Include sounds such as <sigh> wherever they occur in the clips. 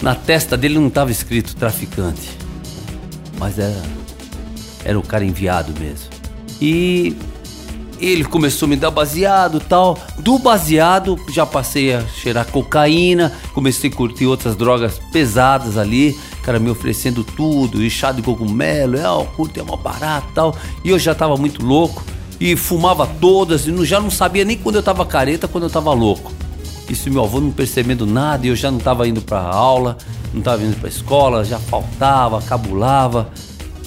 Na testa dele não estava escrito traficante, mas era, era o cara enviado mesmo. E ele começou a me dar baseado tal. Do baseado, já passei a cheirar cocaína, comecei a curtir outras drogas pesadas ali. Cara me oferecendo tudo, e chá de cogumelo, é, ó, curte é uma barata tal. E eu já tava muito louco e fumava todas, e já não sabia nem quando eu tava careta, quando eu tava louco. Isso meu avô não percebendo nada, e eu já não tava indo pra aula, não tava indo pra escola, já faltava, cabulava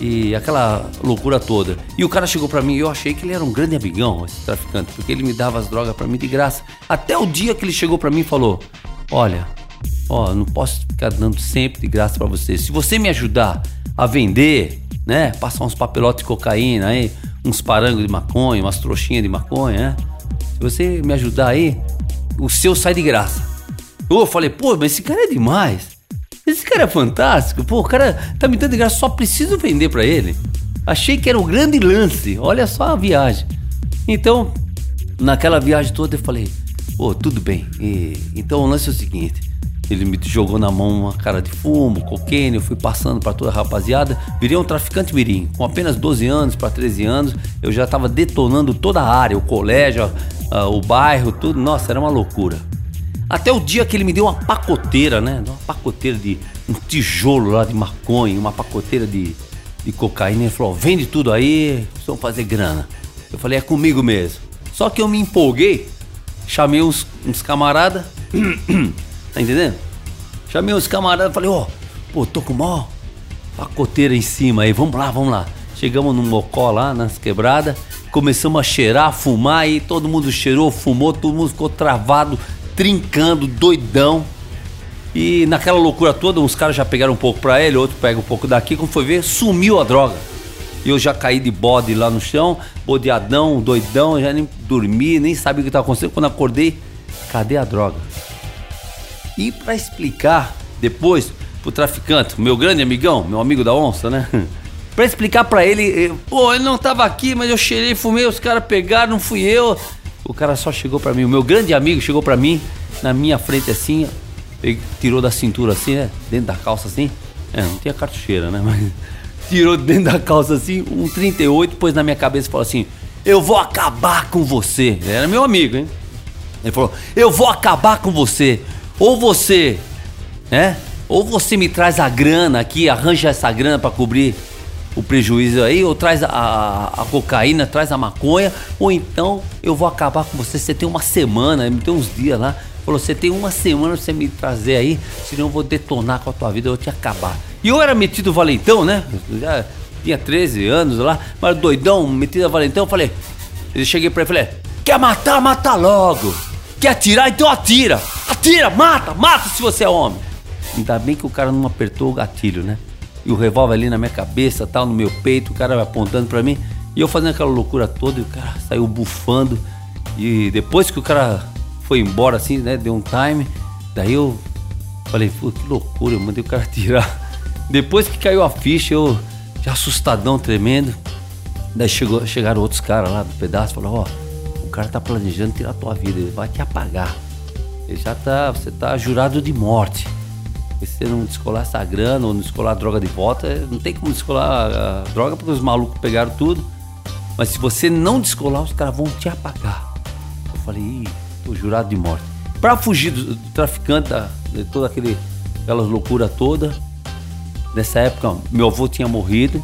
e aquela loucura toda. E o cara chegou para mim e eu achei que ele era um grande amigão, esse traficante, porque ele me dava as drogas para mim de graça. Até o dia que ele chegou para mim e falou: "Olha, ó, não posso ficar dando sempre de graça para você. Se você me ajudar a vender, né, passar uns papelotes de cocaína aí, uns parangos de maconha, umas trouxinhas de maconha, né? Se você me ajudar aí, o seu sai de graça." Eu falei: "Pô, mas esse cara é demais." Esse cara é fantástico. Pô, o cara tá me dando de graça, só preciso vender para ele. Achei que era um grande lance. Olha só a viagem. Então, naquela viagem toda eu falei, pô, tudo bem. E, então o lance é o seguinte. Ele me jogou na mão uma cara de fumo, cocaine, eu fui passando para toda a rapaziada, virei um traficante mirim. Com apenas 12 anos para 13 anos, eu já estava detonando toda a área, o colégio, o bairro, tudo. Nossa, era uma loucura. Até o dia que ele me deu uma pacoteira, né? Uma pacoteira de um tijolo lá de maconha, uma pacoteira de, de cocaína. Ele falou: vende tudo aí, vamos fazer grana. Eu falei: é comigo mesmo. Só que eu me empolguei, chamei uns, uns camaradas, <clears throat> tá entendendo? Chamei uns camaradas, falei: ó, oh, pô, tô com mó pacoteira em cima aí, vamos lá, vamos lá. Chegamos no mocó lá, nas quebradas, começamos a cheirar, a fumar e todo mundo cheirou, fumou, todo mundo ficou travado, trincando, doidão. E naquela loucura toda, uns caras já pegaram um pouco pra ele, outro pega um pouco daqui. Quando foi ver, sumiu a droga. E eu já caí de bode lá no chão, bodeadão, doidão, já nem dormi, nem sabia o que estava acontecendo. Quando acordei, cadê a droga? E para explicar depois pro traficante, meu grande amigão, meu amigo da onça, né? <laughs> para explicar para ele, eh, pô, ele não tava aqui, mas eu cheirei, fumei, os caras pegaram, não fui eu. O cara só chegou para mim, o meu grande amigo chegou para mim, na minha frente assim, ele tirou da cintura assim, né? Dentro da calça assim. É, não tinha cartucheira, né? <laughs> Mas tirou dentro da calça assim, um 38, pôs na minha cabeça e falou assim: Eu vou acabar com você. Ele era meu amigo, hein? Ele falou: Eu vou acabar com você. Ou você, né? Ou você me traz a grana aqui, arranja essa grana para cobrir o prejuízo aí, ou traz a, a, cocaína, traz a maconha, ou então eu vou acabar com você. Você tem uma semana, me tem uns dias lá. Falou, você tem uma semana pra você me trazer aí, senão eu vou detonar com a tua vida, eu vou te acabar. E eu era metido valentão, né? Já tinha 13 anos lá, mas doidão, metido a valentão. Eu falei, eu cheguei pra ele e falei, quer matar, mata logo. Quer atirar, então atira. Atira, mata, mata se você é homem. Ainda bem que o cara não apertou o gatilho, né? E o revólver ali na minha cabeça, tal, no meu peito, o cara apontando para mim. E eu fazendo aquela loucura toda, e o cara saiu bufando. E depois que o cara foi embora, assim, né, deu um time, daí eu falei, pô, que loucura, eu mandei o cara <laughs> tirar. Depois que caiu a ficha, eu já assustadão, tremendo. Daí chegou, chegaram outros caras lá do pedaço, falaram, ó, oh, o cara tá planejando tirar a tua vida, ele vai te apagar. Ele já tá, você tá jurado de morte. Se você não descolar essa grana ou não descolar a droga de volta, não tem como descolar a droga porque os malucos pegaram tudo. Mas se você não descolar, os caras vão te apagar. Eu falei, Ih, tô jurado de morte. Para fugir do, do traficante, de toda aquele, aquela loucura toda, nessa época meu avô tinha morrido,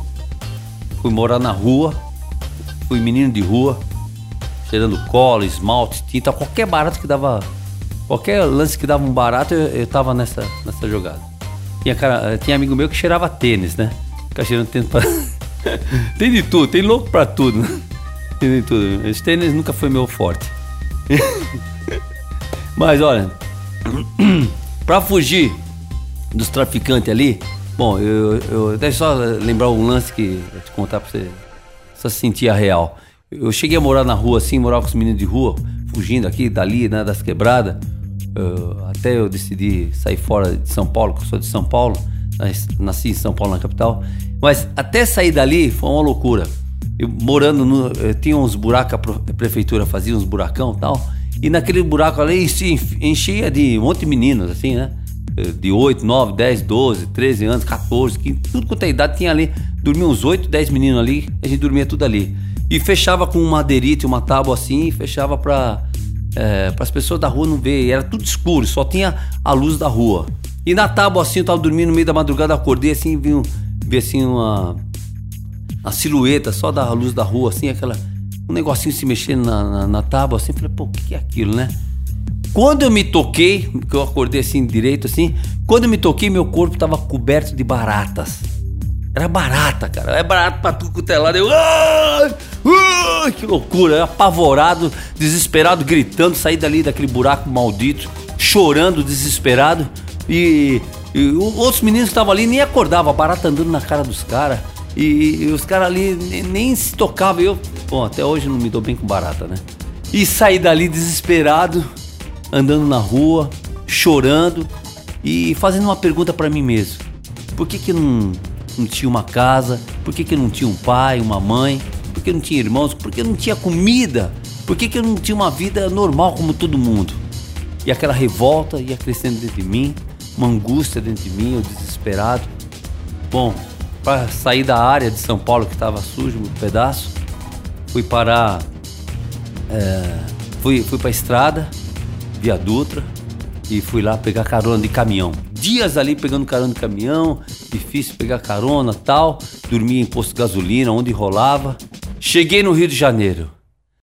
fui morar na rua, fui menino de rua, cheirando cola, esmalte, tinta, qualquer barato que dava Qualquer lance que dava um barato, eu, eu tava nessa, nessa jogada. Tinha, cara, tinha amigo meu que cheirava tênis, né? Ficava cheirando tênis pra... <laughs> tem de tudo, tem louco pra tudo. Né? Tem de tudo. Esse tênis nunca foi meu forte. <laughs> Mas olha, <clears throat> pra fugir dos traficantes ali, bom, eu, eu deixa só lembrar um lance que eu te contar pra você só sentir a real. Eu cheguei a morar na rua assim, morava com os meninos de rua, fugindo aqui, dali, né, das quebradas. Uh, até eu decidi sair fora de São Paulo, porque eu sou de São Paulo, nasci em São Paulo, na capital. Mas até sair dali foi uma loucura. Eu morando no. Eu tinha uns buracos, a prefeitura fazia uns buracão e tal. E naquele buraco ali se enchia de um monte de meninos, assim, né? de 8, 9, 10, 12, 13 anos, 14, 15, tudo quanto é idade tinha ali. Dormia uns 8, 10 meninos ali, a gente dormia tudo ali. E fechava com uma madeirite, uma tábua assim, e fechava para é, as pessoas da rua não ver. Era tudo escuro, só tinha a luz da rua. E na tábua assim, eu tava dormindo no meio da madrugada, acordei assim, vi, vi assim uma, silhueta só da luz da rua, assim, aquela um negocinho se mexendo na, na, na tábua, assim, falei, pô, o que, é aquilo, né? Quando eu me toquei, que eu acordei assim direito, assim, quando eu me toquei, meu corpo tava coberto de baratas. Era barata, cara. É barato pra tudo quanto é. Eu. Ai, que loucura. Apavorado, desesperado, gritando, saí dali daquele buraco maldito, chorando, desesperado. E, e outros meninos que estavam ali nem acordavam, a barata andando na cara dos caras. E, e, os caras ali nem, nem, se tocavam. Eu, bom, até hoje não me dou bem com barata, né? E saí dali desesperado, andando na rua, chorando e fazendo uma pergunta para mim mesmo: por que que não, não tinha uma casa? Por que que não tinha um pai, uma mãe? Que não tinha irmãos? Por que não tinha comida? Por que que eu não tinha uma vida normal como todo mundo? E aquela revolta ia crescendo dentro de mim, uma angústia dentro de mim, eu desesperado. Bom, para sair da área de São Paulo que estava sujo, um pedaço, fui parar, é, fui, fui para a estrada, via Dutra, e fui lá pegar carona de caminhão. Dias ali pegando carona de caminhão, difícil pegar carona tal, dormia em posto de gasolina, onde rolava. Cheguei no Rio de Janeiro.